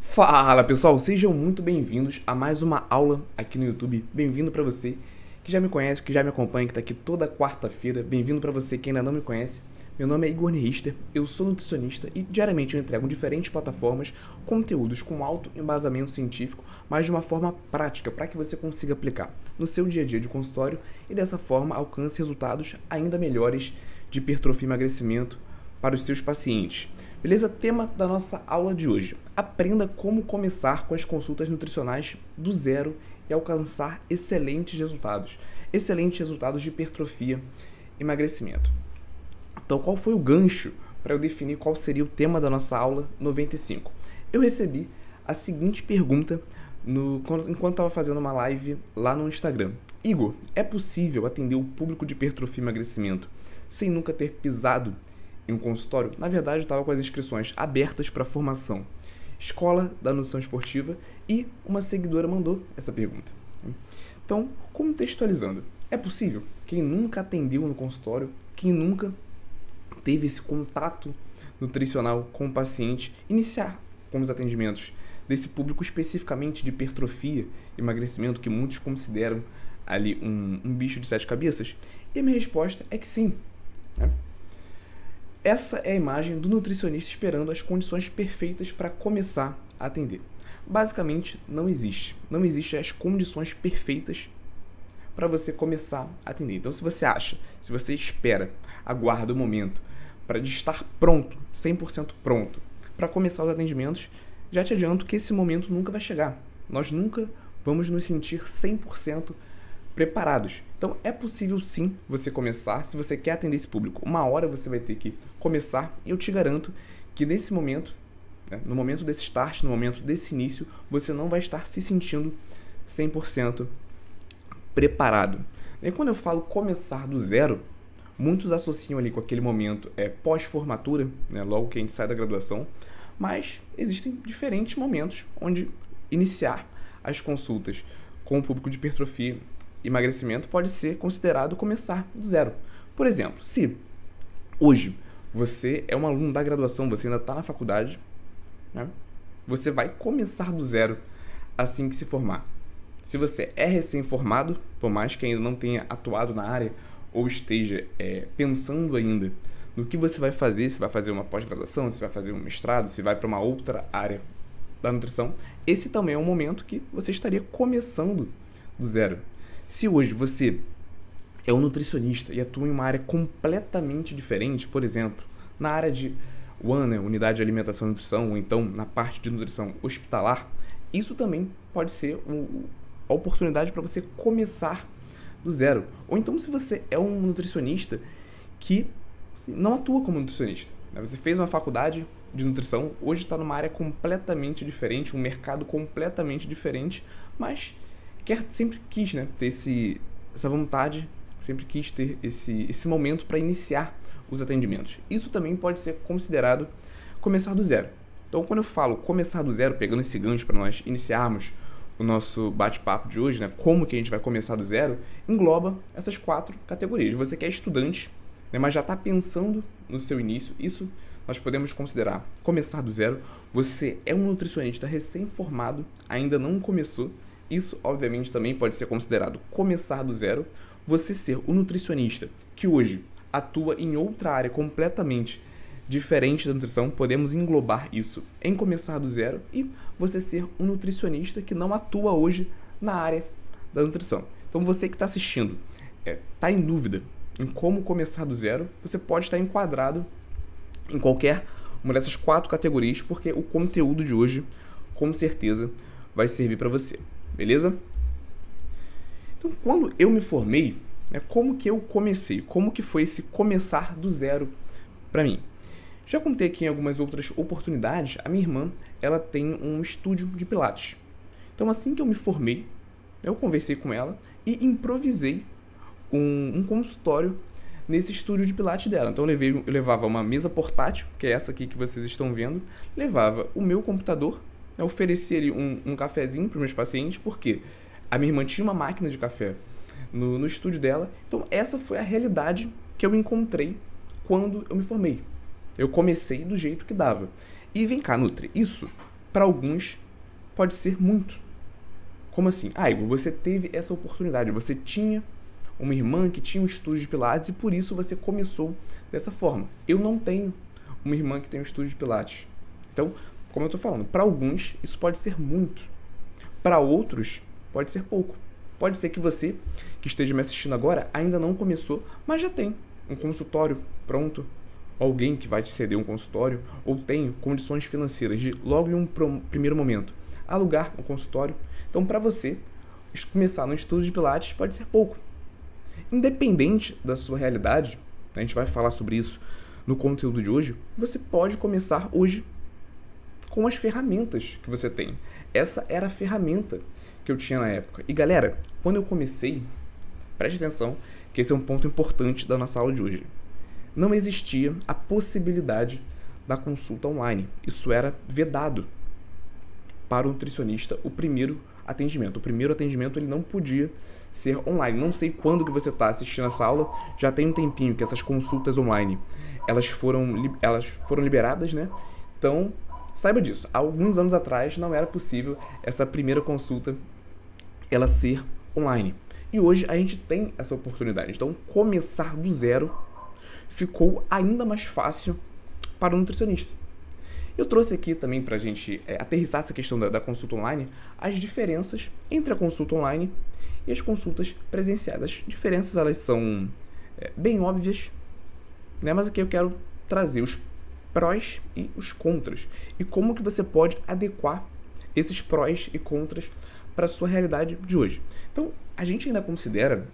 Fala pessoal, sejam muito bem-vindos a mais uma aula aqui no YouTube. Bem-vindo para você que já me conhece, que já me acompanha, que está aqui toda quarta-feira. Bem-vindo para você que ainda não me conhece. Meu nome é Igor Nerister, eu sou nutricionista e diariamente eu entrego em diferentes plataformas conteúdos com alto embasamento científico, mas de uma forma prática para que você consiga aplicar no seu dia a dia de consultório e dessa forma alcance resultados ainda melhores de hipertrofia e emagrecimento para os seus pacientes. Beleza? Tema da nossa aula de hoje: aprenda como começar com as consultas nutricionais do zero e alcançar excelentes resultados. Excelentes resultados de hipertrofia emagrecimento. Então, qual foi o gancho para eu definir qual seria o tema da nossa aula 95? Eu recebi a seguinte pergunta no, enquanto estava fazendo uma live lá no Instagram. Igor, é possível atender o público de hipertrofia e emagrecimento sem nunca ter pisado em um consultório, na verdade, estava com as inscrições abertas para formação. Escola da Nutrição Esportiva e uma seguidora mandou essa pergunta. Então, contextualizando, é possível quem nunca atendeu no consultório, quem nunca teve esse contato nutricional com o paciente, iniciar com os atendimentos desse público especificamente de hipertrofia, emagrecimento, que muitos consideram ali um, um bicho de sete cabeças? E a minha resposta é que sim. Né? Essa é a imagem do nutricionista esperando as condições perfeitas para começar a atender. Basicamente, não existe. Não existem as condições perfeitas para você começar a atender. Então, se você acha, se você espera, aguarda o momento para estar pronto, 100% pronto, para começar os atendimentos, já te adianto que esse momento nunca vai chegar. Nós nunca vamos nos sentir 100% preparados. Então é possível sim você começar, se você quer atender esse público. Uma hora você vai ter que começar e eu te garanto que nesse momento, né, no momento desse start, no momento desse início, você não vai estar se sentindo 100% preparado. E quando eu falo começar do zero, muitos associam ali com aquele momento é, pós-formatura, né, logo que a gente sai da graduação, mas existem diferentes momentos onde iniciar as consultas com o público de hipertrofia emagrecimento pode ser considerado começar do zero. Por exemplo, se hoje você é um aluno da graduação, você ainda está na faculdade, né? você vai começar do zero assim que se formar. Se você é recém-formado, por mais que ainda não tenha atuado na área ou esteja é, pensando ainda no que você vai fazer, se vai fazer uma pós-graduação, se vai fazer um mestrado, se vai para uma outra área da nutrição, esse também é um momento que você estaria começando do zero. Se hoje você é um nutricionista e atua em uma área completamente diferente, por exemplo, na área de UAN, né, Unidade de Alimentação e Nutrição, ou então na parte de nutrição hospitalar, isso também pode ser um, a oportunidade para você começar do zero. Ou então, se você é um nutricionista que não atua como nutricionista, né, você fez uma faculdade de nutrição, hoje está numa área completamente diferente, um mercado completamente diferente, mas quer sempre quis, né, ter esse, essa vontade, sempre quis ter esse, esse momento para iniciar os atendimentos. Isso também pode ser considerado começar do zero. Então, quando eu falo começar do zero, pegando esse gancho para nós iniciarmos o nosso bate-papo de hoje, né, como que a gente vai começar do zero, engloba essas quatro categorias. Você que é estudante, né, mas já está pensando no seu início, isso nós podemos considerar começar do zero. Você é um nutricionista recém-formado, ainda não começou, isso, obviamente, também pode ser considerado começar do zero. Você ser o nutricionista que hoje atua em outra área completamente diferente da nutrição, podemos englobar isso em começar do zero e você ser um nutricionista que não atua hoje na área da nutrição. Então, você que está assistindo, está é, tá em dúvida em como começar do zero, você pode estar enquadrado em qualquer uma dessas quatro categorias, porque o conteúdo de hoje, com certeza, vai servir para você. Beleza? Então, quando eu me formei, né, como que eu comecei? Como que foi esse começar do zero para mim? Já contei aqui em algumas outras oportunidades, a minha irmã, ela tem um estúdio de pilates. Então, assim que eu me formei, eu conversei com ela e improvisei um, um consultório nesse estúdio de pilates dela. Então eu, levei, eu levava uma mesa portátil, que é essa aqui que vocês estão vendo, levava o meu computador eu ofereci ali um, um cafezinho para meus pacientes, porque A minha irmã tinha uma máquina de café no, no estúdio dela. Então, essa foi a realidade que eu encontrei quando eu me formei. Eu comecei do jeito que dava. E vem cá, Nutri, isso, para alguns, pode ser muito. Como assim? Ah, Igor, você teve essa oportunidade, você tinha uma irmã que tinha um estúdio de Pilates e por isso você começou dessa forma. Eu não tenho uma irmã que tem um estúdio de Pilates. Então, como eu estou falando, para alguns isso pode ser muito. Para outros, pode ser pouco. Pode ser que você, que esteja me assistindo agora, ainda não começou, mas já tem um consultório pronto, alguém que vai te ceder um consultório, ou tem condições financeiras de, logo em um primeiro momento, alugar um consultório. Então, para você, começar no estudo de Pilates pode ser pouco. Independente da sua realidade, a gente vai falar sobre isso no conteúdo de hoje, você pode começar hoje com as ferramentas que você tem. Essa era a ferramenta que eu tinha na época. E galera, quando eu comecei, preste atenção que esse é um ponto importante da nossa aula de hoje. Não existia a possibilidade da consulta online. Isso era vedado para o nutricionista o primeiro atendimento. O primeiro atendimento ele não podia ser online. Não sei quando que você está assistindo essa aula, já tem um tempinho que essas consultas online elas foram, elas foram liberadas, né? Então, saiba disso. Há alguns anos atrás não era possível essa primeira consulta ela ser online. E hoje a gente tem essa oportunidade. Então, começar do zero ficou ainda mais fácil para o nutricionista. Eu trouxe aqui também para a gente é, aterrissar essa questão da, da, consulta online, as diferenças entre a consulta online e as consultas presenciais. As diferenças elas são é, bem óbvias, né? mas aqui eu quero trazer os prós e os contras e como que você pode adequar esses prós e contras para a sua realidade de hoje. Então, a gente ainda considera,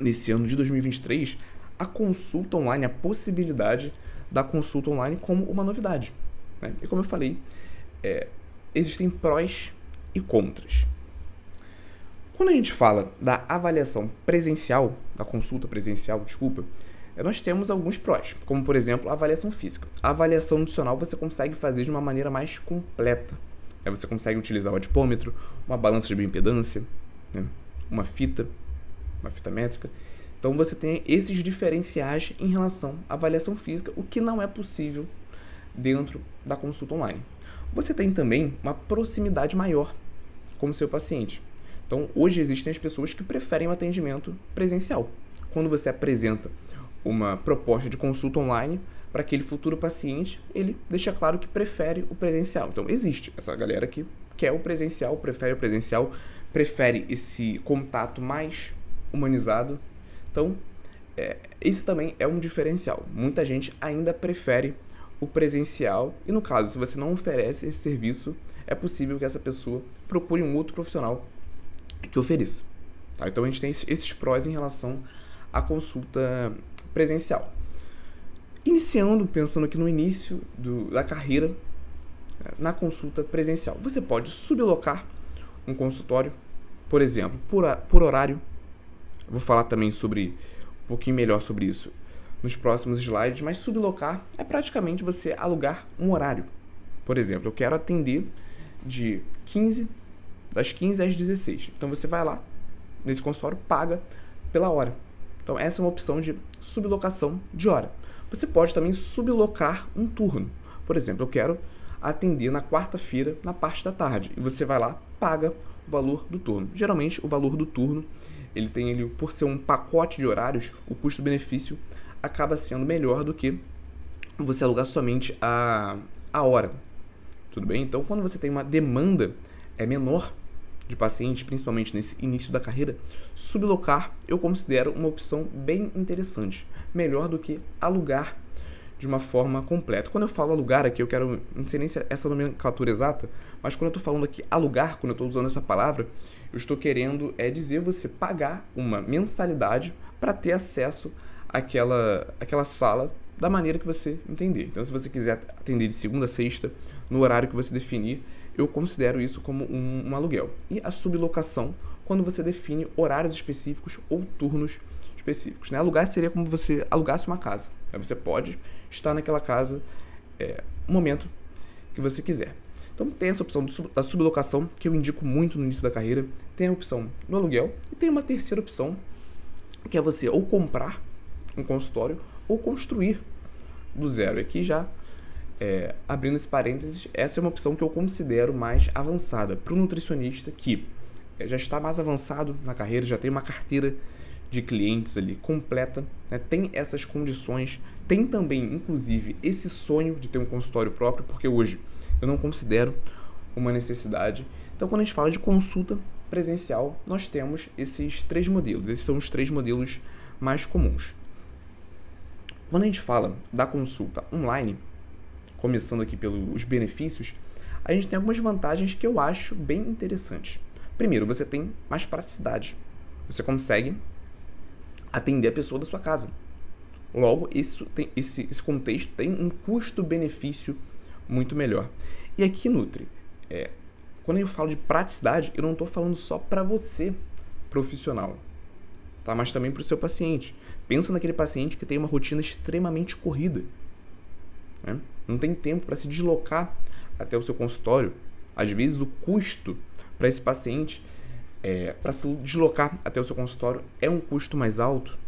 nesse ano de 2023, a consulta online, a possibilidade da consulta online como uma novidade. Né? E como eu falei, é, existem prós e contras. Quando a gente fala da avaliação presencial, da consulta presencial, desculpa, nós temos alguns prós, como por exemplo a avaliação física. A avaliação nutricional você consegue fazer de uma maneira mais completa. Né? Você consegue utilizar o adipômetro, uma balança de bioimpedância, né? uma fita, uma fita métrica. Então você tem esses diferenciais em relação à avaliação física, o que não é possível dentro da consulta online. Você tem também uma proximidade maior com o seu paciente. Então, hoje existem as pessoas que preferem o atendimento presencial. Quando você apresenta uma proposta de consulta online para aquele futuro paciente, ele deixa claro que prefere o presencial. Então, existe essa galera que quer o presencial, prefere o presencial, prefere esse contato mais humanizado. Então, é, esse também é um diferencial. Muita gente ainda prefere o presencial. E no caso, se você não oferece esse serviço, é possível que essa pessoa procure um outro profissional que ofereça. Tá? Então a gente tem esses prós em relação à consulta presencial. Iniciando, pensando aqui no início do, da carreira na consulta presencial, você pode sublocar um consultório, por exemplo, por, por horário. vou falar também sobre um pouquinho melhor sobre isso nos próximos slides, mas sublocar é praticamente você alugar um horário. Por exemplo, eu quero atender de 15 das 15 às 16. Então você vai lá nesse consultório, paga pela hora. Então essa é uma opção de sublocação de hora. Você pode também sublocar um turno. Por exemplo, eu quero atender na quarta-feira na parte da tarde e você vai lá, paga o valor do turno. Geralmente o valor do turno, ele tem ele por ser um pacote de horários, o custo-benefício acaba sendo melhor do que você alugar somente a, a hora. Tudo bem? Então, quando você tem uma demanda é menor de pacientes, principalmente nesse início da carreira, sublocar eu considero uma opção bem interessante, melhor do que alugar de uma forma completa. Quando eu falo alugar aqui, eu quero, não sei nem se é essa nomenclatura exata, mas quando eu estou falando aqui alugar, quando eu estou usando essa palavra, eu estou querendo é dizer você pagar uma mensalidade para ter acesso aquela, aquela sala da maneira que você entender. Então, se você quiser atender de segunda a sexta, no horário que você definir, eu considero isso como um, um aluguel. E a sublocação, quando você define horários específicos ou turnos específicos. Né? Alugar seria como você alugasse uma casa. Né? Você pode estar naquela casa é, momento que você quiser. Então tem essa opção da sublocação, que eu indico muito no início da carreira. Tem a opção do aluguel. E tem uma terceira opção, que é você ou comprar um consultório ou construir do zero. Aqui já, é, abrindo esse parênteses, essa é uma opção que eu considero mais avançada para o nutricionista que é, já está mais avançado na carreira, já tem uma carteira de clientes ali completa, né? tem essas condições, tem também, inclusive, esse sonho de ter um consultório próprio, porque hoje eu não considero uma necessidade. Então, quando a gente fala de consulta presencial, nós temos esses três modelos. Esses são os três modelos mais comuns. Quando a gente fala da consulta online, começando aqui pelos benefícios, a gente tem algumas vantagens que eu acho bem interessantes. Primeiro, você tem mais praticidade. Você consegue atender a pessoa da sua casa. Logo, isso tem, esse, esse contexto tem um custo-benefício muito melhor. E aqui, Nutri, é, quando eu falo de praticidade, eu não estou falando só para você, profissional, tá? mas também para o seu paciente. Pensa naquele paciente que tem uma rotina extremamente corrida. Né? Não tem tempo para se deslocar até o seu consultório. Às vezes, o custo para esse paciente, é, para se deslocar até o seu consultório, é um custo mais alto.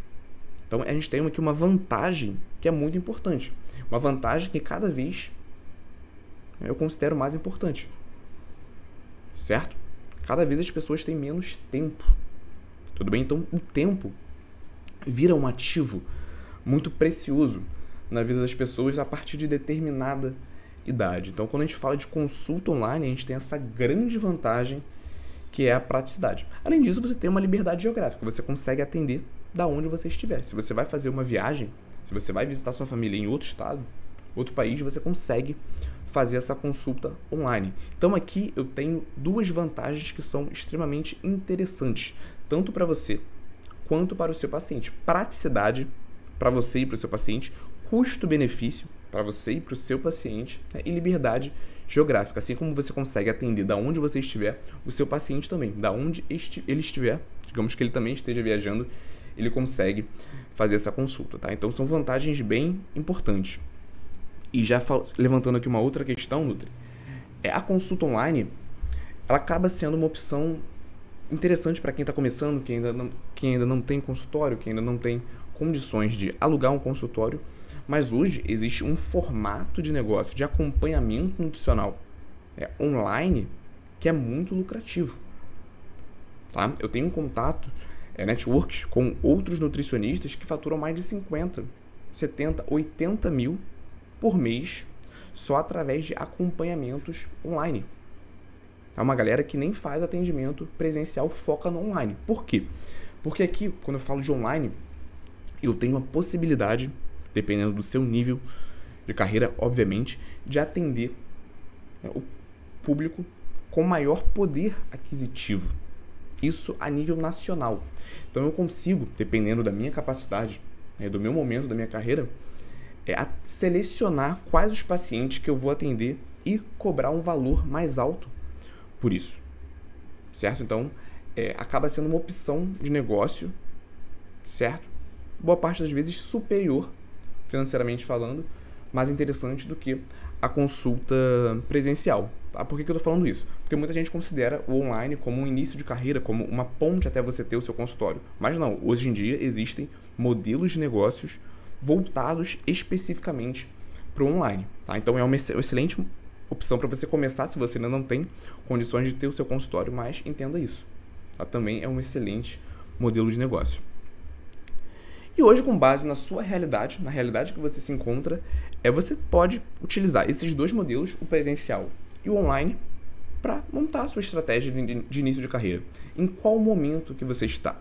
Então, a gente tem aqui uma vantagem que é muito importante. Uma vantagem que cada vez eu considero mais importante. Certo? Cada vez as pessoas têm menos tempo. Tudo bem? Então, o tempo vira um ativo muito precioso na vida das pessoas a partir de determinada idade. Então, quando a gente fala de consulta online, a gente tem essa grande vantagem que é a praticidade. Além disso, você tem uma liberdade geográfica, você consegue atender da onde você estiver. Se você vai fazer uma viagem, se você vai visitar sua família em outro estado, outro país, você consegue fazer essa consulta online. Então aqui eu tenho duas vantagens que são extremamente interessantes, tanto para você quanto para o seu paciente. Praticidade para você e para o seu paciente, custo-benefício para você e para o seu paciente né? e liberdade geográfica. Assim como você consegue atender da onde você estiver, o seu paciente também, da onde ele estiver, digamos que ele também esteja viajando, ele consegue fazer essa consulta, tá? Então são vantagens bem importantes. E já levantando aqui uma outra questão, Nutri, é a consulta online, ela acaba sendo uma opção interessante para quem está começando, quem ainda, não, quem ainda não tem consultório, quem ainda não tem condições de alugar um consultório mas hoje existe um formato de negócio de acompanhamento nutricional é, online que é muito lucrativo. Tá? Eu tenho contato, é, networks, com outros nutricionistas que faturam mais de 50, 70, 80 mil por mês só através de acompanhamentos online. É uma galera que nem faz atendimento presencial, foca no online. Por quê? Porque aqui, quando eu falo de online, eu tenho a possibilidade dependendo do seu nível de carreira, obviamente, de atender né, o público com maior poder aquisitivo. Isso a nível nacional. Então eu consigo, dependendo da minha capacidade, né, do meu momento da minha carreira, é, selecionar quais os pacientes que eu vou atender e cobrar um valor mais alto por isso. Certo? Então, é, acaba sendo uma opção de negócio, certo? Boa parte das vezes superior financeiramente falando, mais interessante do que a consulta presencial. Tá? Por que, que eu estou falando isso? Porque muita gente considera o online como um início de carreira, como uma ponte até você ter o seu consultório. Mas não, hoje em dia existem modelos de negócios voltados especificamente para o online. Tá? Então é uma excelente opção para você começar se você ainda não tem condições de ter o seu consultório, mas entenda isso. Tá? Também é um excelente modelo de negócio. E hoje, com base na sua realidade, na realidade que você se encontra, é você pode utilizar esses dois modelos, o presencial e o online, para montar a sua estratégia de início de carreira. Em qual momento que você está?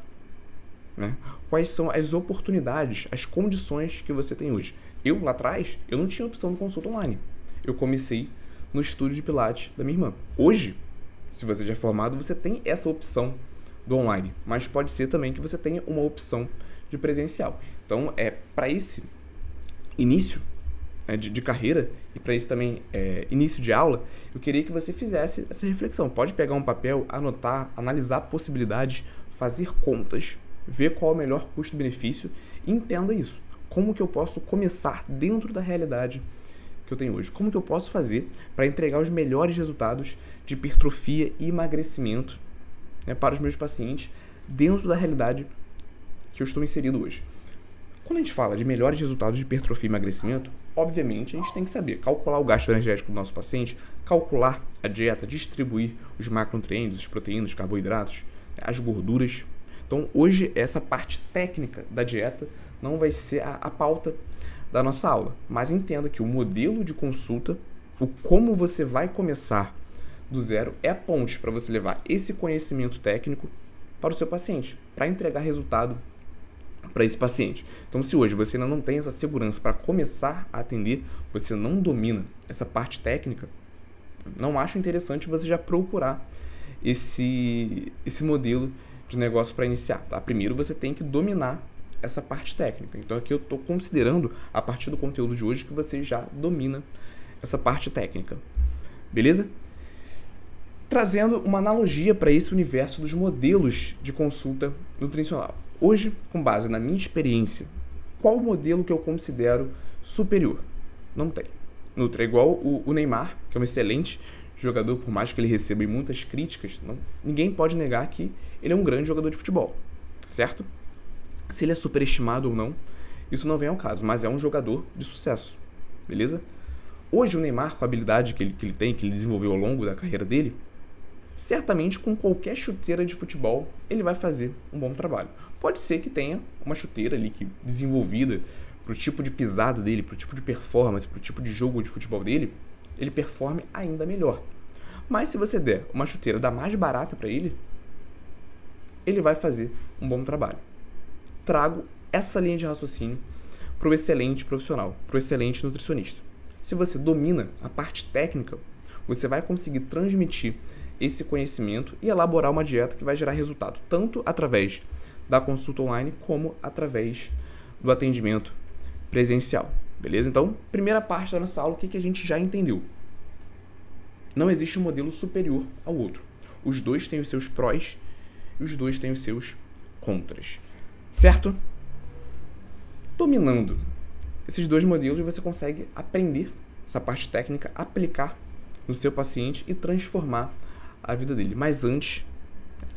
Né? Quais são as oportunidades, as condições que você tem hoje? Eu, lá atrás, eu não tinha opção de consulta online. Eu comecei no estúdio de Pilates da minha irmã. Hoje, se você já é formado, você tem essa opção do online. Mas pode ser também que você tenha uma opção de presencial. Então, é para esse início né, de, de, carreira e para esse também é, início de aula, eu queria que você fizesse essa reflexão. Pode pegar um papel, anotar, analisar possibilidades, fazer contas, ver qual é o melhor custo-benefício e entenda isso. Como que eu posso começar dentro da realidade que eu tenho hoje? Como que eu posso fazer para entregar os melhores resultados de hipertrofia e emagrecimento né, para os meus pacientes dentro da realidade que eu estou inserido hoje? Quando a gente fala de melhores resultados de hipertrofia e emagrecimento, obviamente a gente tem que saber calcular o gasto energético do nosso paciente, calcular a dieta, distribuir os macronutrientes, as proteínas, os carboidratos, as gorduras. Então, hoje, essa parte técnica da dieta não vai ser a, a pauta da nossa aula, mas entenda que o modelo de consulta, o como você vai começar do zero, é a ponte para você levar esse conhecimento técnico para o seu paciente, para entregar resultado para esse paciente. Então, se hoje você ainda não tem essa segurança para começar a atender, você não domina essa parte técnica, não acho interessante você já procurar esse, esse modelo de negócio para iniciar. Tá? Primeiro você tem que dominar essa parte técnica. Então aqui eu estou considerando, a partir do conteúdo de hoje, que você já domina essa parte técnica. Beleza? Trazendo uma analogia para esse universo dos modelos de consulta nutricional. Hoje, com base na minha experiência, qual o modelo que eu considero superior? Não tem. Nutra é igual o, o, Neymar, que é um excelente jogador, por mais que ele receba muitas críticas, não, ninguém pode negar que ele é um grande jogador de futebol, certo? Se ele é superestimado ou não, isso não vem ao caso, mas é um jogador de sucesso, beleza? Hoje o Neymar, com a habilidade que ele, que ele tem, que ele desenvolveu ao longo da carreira dele, certamente com qualquer chuteira de futebol ele vai fazer um bom trabalho. Pode ser que tenha uma chuteira ali que desenvolvida para o tipo de pisada dele, para o tipo de performance, para o tipo de jogo de futebol dele, ele performe ainda melhor. Mas se você der uma chuteira da mais barata para ele, ele vai fazer um bom trabalho. Trago essa linha de raciocínio para o excelente profissional, para o excelente nutricionista. Se você domina a parte técnica, você vai conseguir transmitir esse conhecimento e elaborar uma dieta que vai gerar resultado, tanto através da consulta online como através do atendimento presencial. Beleza? Então, primeira parte da nossa aula, o que, que a gente já entendeu? Não existe um modelo superior ao outro. Os dois têm os seus prós e os dois têm os seus contras. Certo? Dominando esses dois modelos, você consegue aprender essa parte técnica, aplicar no seu paciente e transformar a vida dele. Mas antes,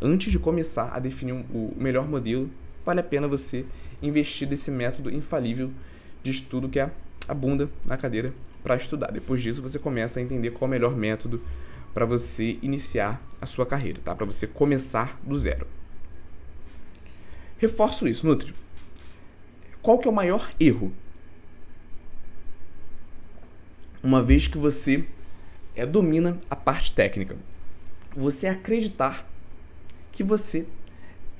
antes de começar a definir o melhor modelo, vale a pena você investir nesse método infalível de estudo que é a bunda na cadeira para estudar. Depois disso, você começa a entender qual é o melhor método para você iniciar a sua carreira, tá? Para você começar do zero. Reforço isso, Nutri. Qual que é o maior erro? Uma vez que você é, domina a parte técnica, você acreditar que você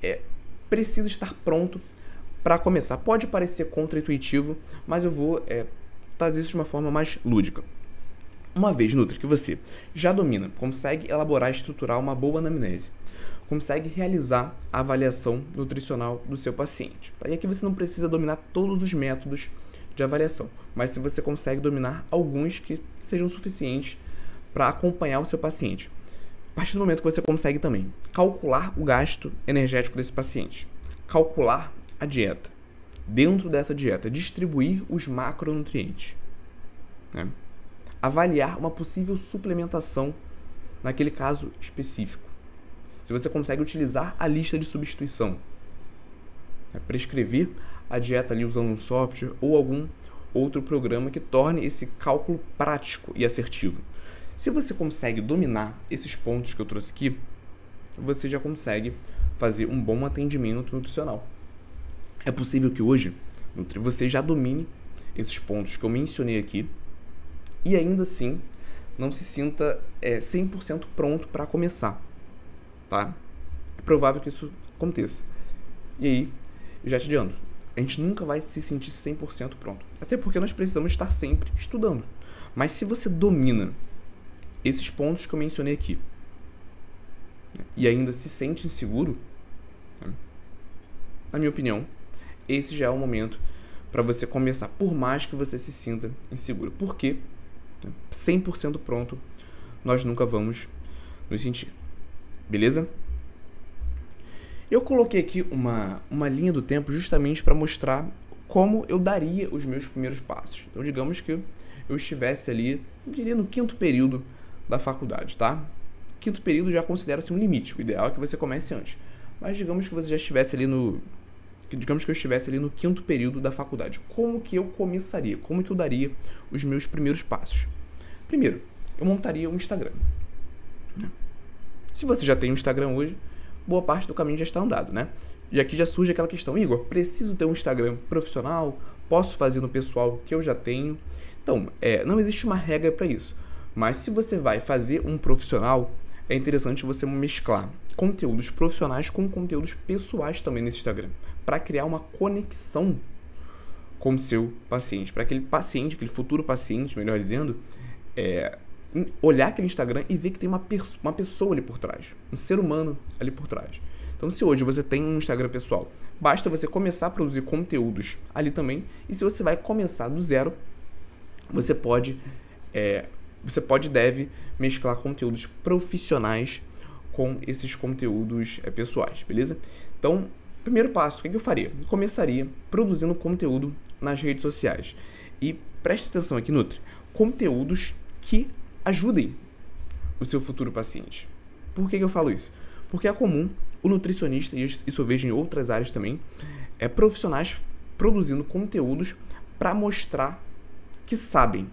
é, precisa estar pronto para começar. Pode parecer contra-intuitivo, mas eu vou é, trazer isso de uma forma mais lúdica. Uma vez, Nutri, que você já domina, consegue elaborar e estruturar uma boa anamnese, consegue realizar a avaliação nutricional do seu paciente. E aqui você não precisa dominar todos os métodos de avaliação, mas se você consegue dominar alguns que sejam suficientes para acompanhar o seu paciente. Partir do momento que você consegue também calcular o gasto energético desse paciente, calcular a dieta. Dentro dessa dieta, distribuir os macronutrientes. Né? Avaliar uma possível suplementação naquele caso específico. Se você consegue utilizar a lista de substituição. Né? Prescrever a dieta ali usando um software ou algum outro programa que torne esse cálculo prático e assertivo. Se você consegue dominar esses pontos que eu trouxe aqui, você já consegue fazer um bom atendimento nutricional. É possível que hoje você já domine esses pontos que eu mencionei aqui e ainda assim não se sinta é, 100% pronto para começar, tá? É provável que isso aconteça. E aí, eu já te adianto, a gente nunca vai se sentir 100% pronto. Até porque nós precisamos estar sempre estudando. Mas se você domina esses pontos que eu mencionei aqui e ainda se sente inseguro, né, na minha opinião, esse já é o momento para você começar, por mais que você se sinta inseguro. Porque 100% pronto, nós nunca vamos nos sentir. Beleza? Eu coloquei aqui uma, uma linha do tempo justamente para mostrar como eu daria os meus primeiros passos. Então, digamos que eu estivesse ali, eu diria no quinto período da faculdade, tá? Quinto período já considera-se um limite. O ideal é que você comece antes. Mas digamos que você já estivesse ali no. Digamos que eu estivesse ali no quinto período da faculdade. Como que eu começaria? Como que eu daria os meus primeiros passos? Primeiro, eu montaria um Instagram. Se você já tem um Instagram hoje, boa parte do caminho já está andado, né? E aqui já surge aquela questão, Igor, preciso ter um Instagram profissional? Posso fazer no pessoal que eu já tenho? Então, é, não existe uma regra para isso. Mas se você vai fazer um profissional, é interessante você mesclar conteúdos profissionais com conteúdos pessoais também nesse Instagram, para criar uma conexão com o seu paciente, para aquele paciente, aquele futuro paciente, melhor dizendo, é, olhar aquele Instagram e ver que tem uma, uma pessoa ali por trás, um ser humano ali por trás. Então, se hoje você tem um Instagram pessoal, basta você começar a produzir conteúdos ali também. E se você vai começar do zero, você pode, é, você pode e deve mesclar conteúdos profissionais com esses conteúdos é, pessoais, beleza? Então, primeiro passo, o que eu faria? Eu começaria produzindo conteúdo nas redes sociais. E preste atenção aqui, Nutri, conteúdos que ajudem o seu futuro paciente. Por que, que eu falo isso? Porque é comum o nutricionista, e isso eu vejo em outras áreas também, é profissionais produzindo conteúdos para mostrar que sabem.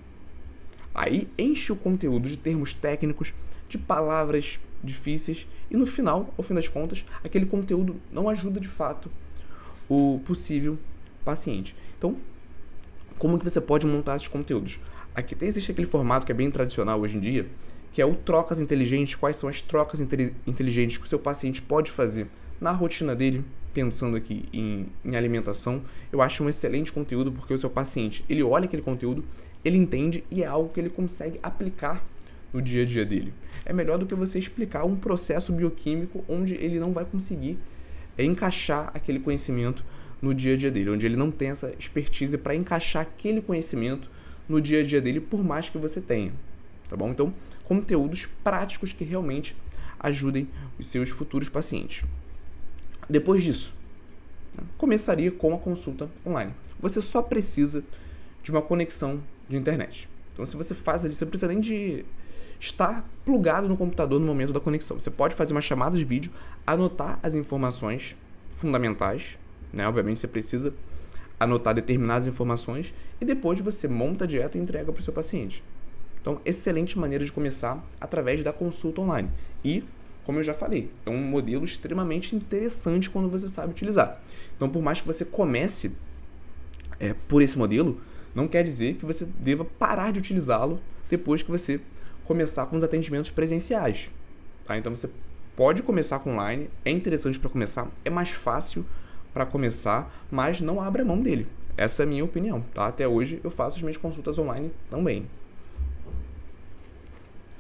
Aí enche o conteúdo de termos técnicos, de palavras difíceis e no final, ao fim das contas, aquele conteúdo não ajuda de fato o possível paciente. Então, como que você pode montar esses conteúdos? Aqui existe aquele formato que é bem tradicional hoje em dia, que é o trocas inteligentes. Quais são as trocas inteligentes que o seu paciente pode fazer na rotina dele, pensando aqui em, em, alimentação. Eu acho um excelente conteúdo porque o seu paciente, ele olha aquele conteúdo, ele entende e é algo que ele consegue aplicar no dia a dia dele. É melhor do que você explicar um processo bioquímico onde ele não vai conseguir é, encaixar aquele conhecimento no dia a dia dele, onde ele não tem essa expertise para encaixar aquele conhecimento no dia a dia dele, por mais que você tenha. Tá bom? Então, conteúdos práticos que realmente ajudem os seus futuros pacientes. Depois disso, né, começaria com a consulta online. Você só precisa de uma conexão de internet. Então, se você faz ali, você não precisa nem de estar plugado no computador no momento da conexão. Você pode fazer uma chamada de vídeo, anotar as informações fundamentais, né? Obviamente você precisa anotar determinadas informações e depois você monta a dieta e entrega para o seu paciente. Então, excelente maneira de começar através da consulta online. E, como eu já falei, é um modelo extremamente interessante quando você sabe utilizar. Então, por mais que você comece é, por esse modelo, não quer dizer que você deva parar de utilizá-lo depois que você começar com os atendimentos presenciais. Tá? Então, você pode começar com online, é interessante para começar, é mais fácil para começar, mas não abra mão dele. Essa é a minha opinião, tá? Até hoje eu faço as minhas consultas online também.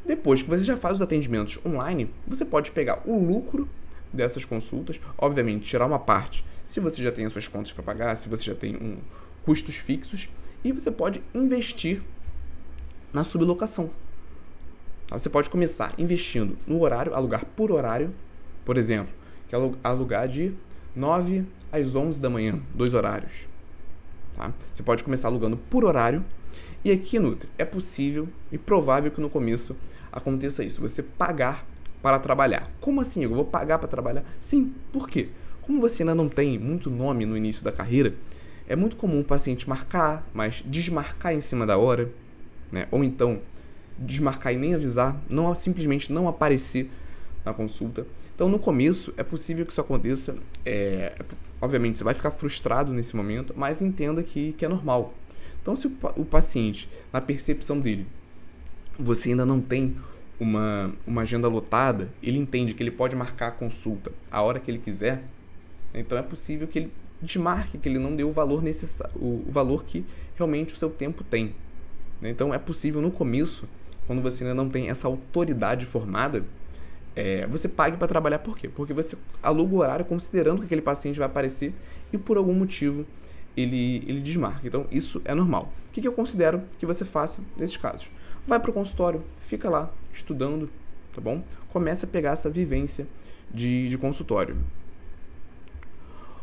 Depois que você já faz os atendimentos online, você pode pegar o lucro dessas consultas, obviamente tirar uma parte se você já tem as suas contas para pagar, se você já tem um, custos fixos, e você pode investir na sublocação. Tá? Você pode começar investindo no horário, alugar por horário, por exemplo, que é alugar de 9 às 11 da manhã, dois horários. Tá? Você pode começar alugando por horário. E aqui, Nutri, é possível e provável que no começo aconteça isso, você pagar para trabalhar. Como assim? Eu vou pagar para trabalhar? Sim, por quê? Como você ainda não tem muito nome no início da carreira, é muito comum o paciente marcar, mas desmarcar em cima da hora, né? Ou então desmarcar e nem avisar, não simplesmente não aparecer na consulta. Então, no começo, é possível que isso aconteça. É, obviamente, você vai ficar frustrado nesse momento, mas entenda que, que é normal. Então, se o, o paciente, na percepção dele, você ainda não tem uma, uma agenda lotada, ele entende que ele pode marcar a consulta a hora que ele quiser, então é possível que ele desmarque, que ele não dê o valor necessário, o, valor que realmente o seu tempo tem. Então é possível no começo, quando você ainda não tem essa autoridade formada, é, você pague para trabalhar por quê? Porque você aluga o horário considerando que aquele paciente vai aparecer e por algum motivo ele, ele desmarca. Então isso é normal. O que, que eu considero que você faça nesses casos? vai para o consultório, fica lá estudando, tá bom? Começa a pegar essa vivência de, de consultório.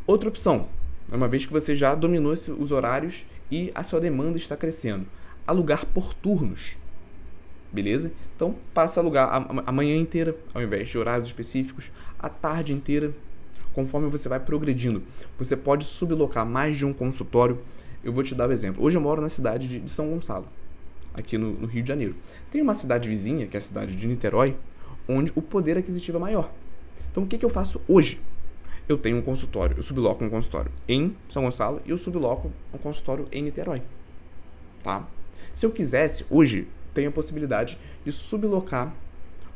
Outra opção, uma vez que você já dominou os horários e a sua demanda está crescendo, alugar por turnos. Beleza? Então passa a alugar a, a manhã inteira, ao invés de horários específicos, a tarde inteira, conforme você vai progredindo. Você pode sublocar mais de um consultório. Eu vou te dar o um exemplo. Hoje eu moro na cidade de, de São Gonçalo, aqui no, no, Rio de Janeiro. Tem uma cidade vizinha, que é a cidade de Niterói, onde o poder aquisitivo é maior. Então o que, que eu faço hoje? Eu tenho um consultório, eu subloco um consultório em São Gonçalo e eu subloco um consultório em Niterói. Tá? Se eu quisesse, hoje, tem a possibilidade de sublocar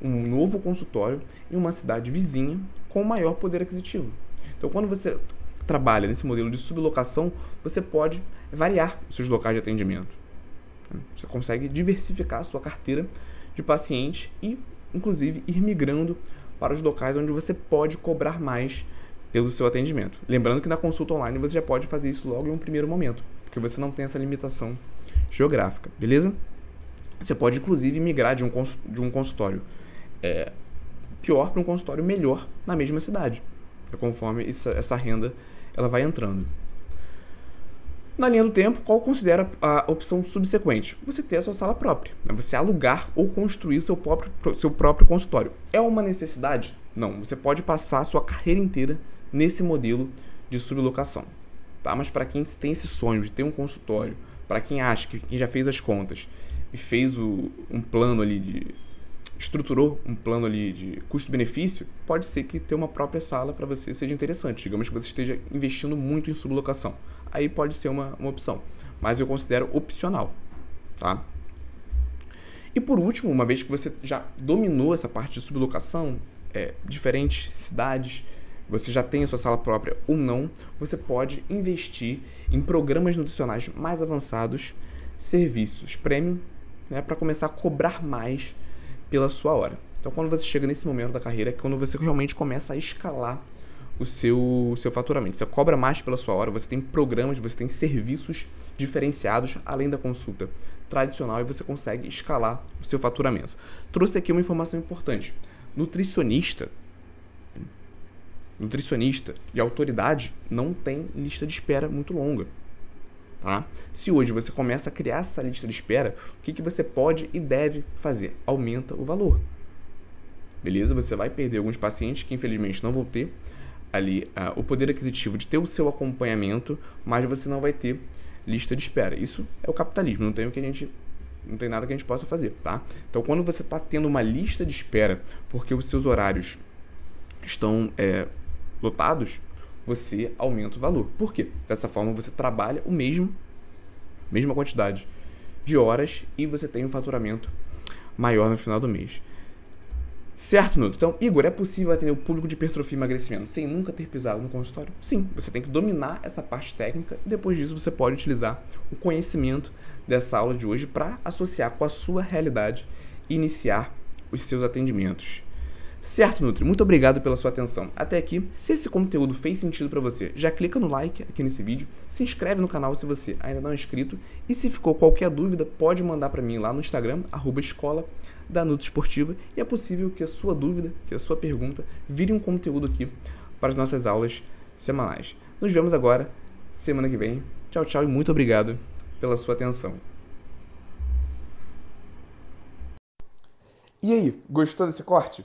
um novo consultório em uma cidade vizinha com maior poder aquisitivo. Então, quando você trabalha nesse modelo de sublocação, você pode variar os seus locais de atendimento. Você consegue diversificar a sua carteira de paciente e, inclusive, ir migrando para os locais onde você pode cobrar mais pelo seu atendimento. Lembrando que na consulta online você já pode fazer isso logo em um primeiro momento, porque você não tem essa limitação geográfica, beleza? Você pode, inclusive, migrar de um, de um consultório é, pior para um consultório melhor na mesma cidade, conforme essa, essa renda ela vai entrando. Na linha do tempo, qual considera a opção subsequente? Você ter a sua sala própria, né? você alugar ou construir seu próprio, seu próprio consultório. É uma necessidade? Não, você pode passar a sua carreira inteira nesse modelo de sublocação. Tá? Mas para quem tem esse sonho de ter um consultório, para quem acha que quem já fez as contas e fez o, um plano ali de estruturou um plano ali de custo-benefício, pode ser que ter uma própria sala para você seja interessante. Digamos que você esteja investindo muito em sublocação. Aí pode ser uma, uma opção. Mas eu considero opcional. Tá? E por último, uma vez que você já dominou essa parte de sublocação, é, diferentes cidades, você já tem a sua sala própria ou não, você pode investir em programas nutricionais mais avançados, serviços premium né, para começar a cobrar mais pela sua hora. Então, quando você chega nesse momento da carreira, é quando você realmente começa a escalar o seu, o seu faturamento. Você cobra mais pela sua hora, você tem programas, você tem serviços diferenciados além da consulta tradicional e você consegue escalar o seu faturamento. Trouxe aqui uma informação importante. Nutricionista, nutricionista e autoridade não tem lista de espera muito longa. Tá? Se hoje você começa a criar essa lista de espera, o que, que você pode e deve fazer? Aumenta o valor. Beleza? Você vai perder alguns pacientes que infelizmente não vão ter ali uh, o poder aquisitivo de ter o seu acompanhamento, mas você não vai ter lista de espera. Isso é o capitalismo, não tem o que a gente não tem nada que a gente possa fazer, tá? Então, quando você está tendo uma lista de espera porque os seus horários estão é, lotados, você aumenta o valor. Por quê? Dessa forma você trabalha o mesmo, mesma quantidade de horas e você tem um faturamento maior no final do mês. Certo, Nuto? Então, Igor, é possível atender o público de hipertrofia e emagrecimento sem nunca ter pisado no consultório? Sim, você tem que dominar essa parte técnica e depois disso você pode utilizar o conhecimento dessa aula de hoje para associar com a sua realidade e iniciar os seus atendimentos. Certo, Nutri, muito obrigado pela sua atenção. Até aqui, se esse conteúdo fez sentido para você, já clica no like aqui nesse vídeo, se inscreve no canal se você ainda não é inscrito e se ficou qualquer dúvida, pode mandar para mim lá no Instagram, arroba escola da Nutri Esportiva e é possível que a sua dúvida, que a sua pergunta vire um conteúdo aqui para as nossas aulas semanais. Nos vemos agora, semana que vem. Tchau, tchau e muito obrigado pela sua atenção. E aí, gostou desse corte?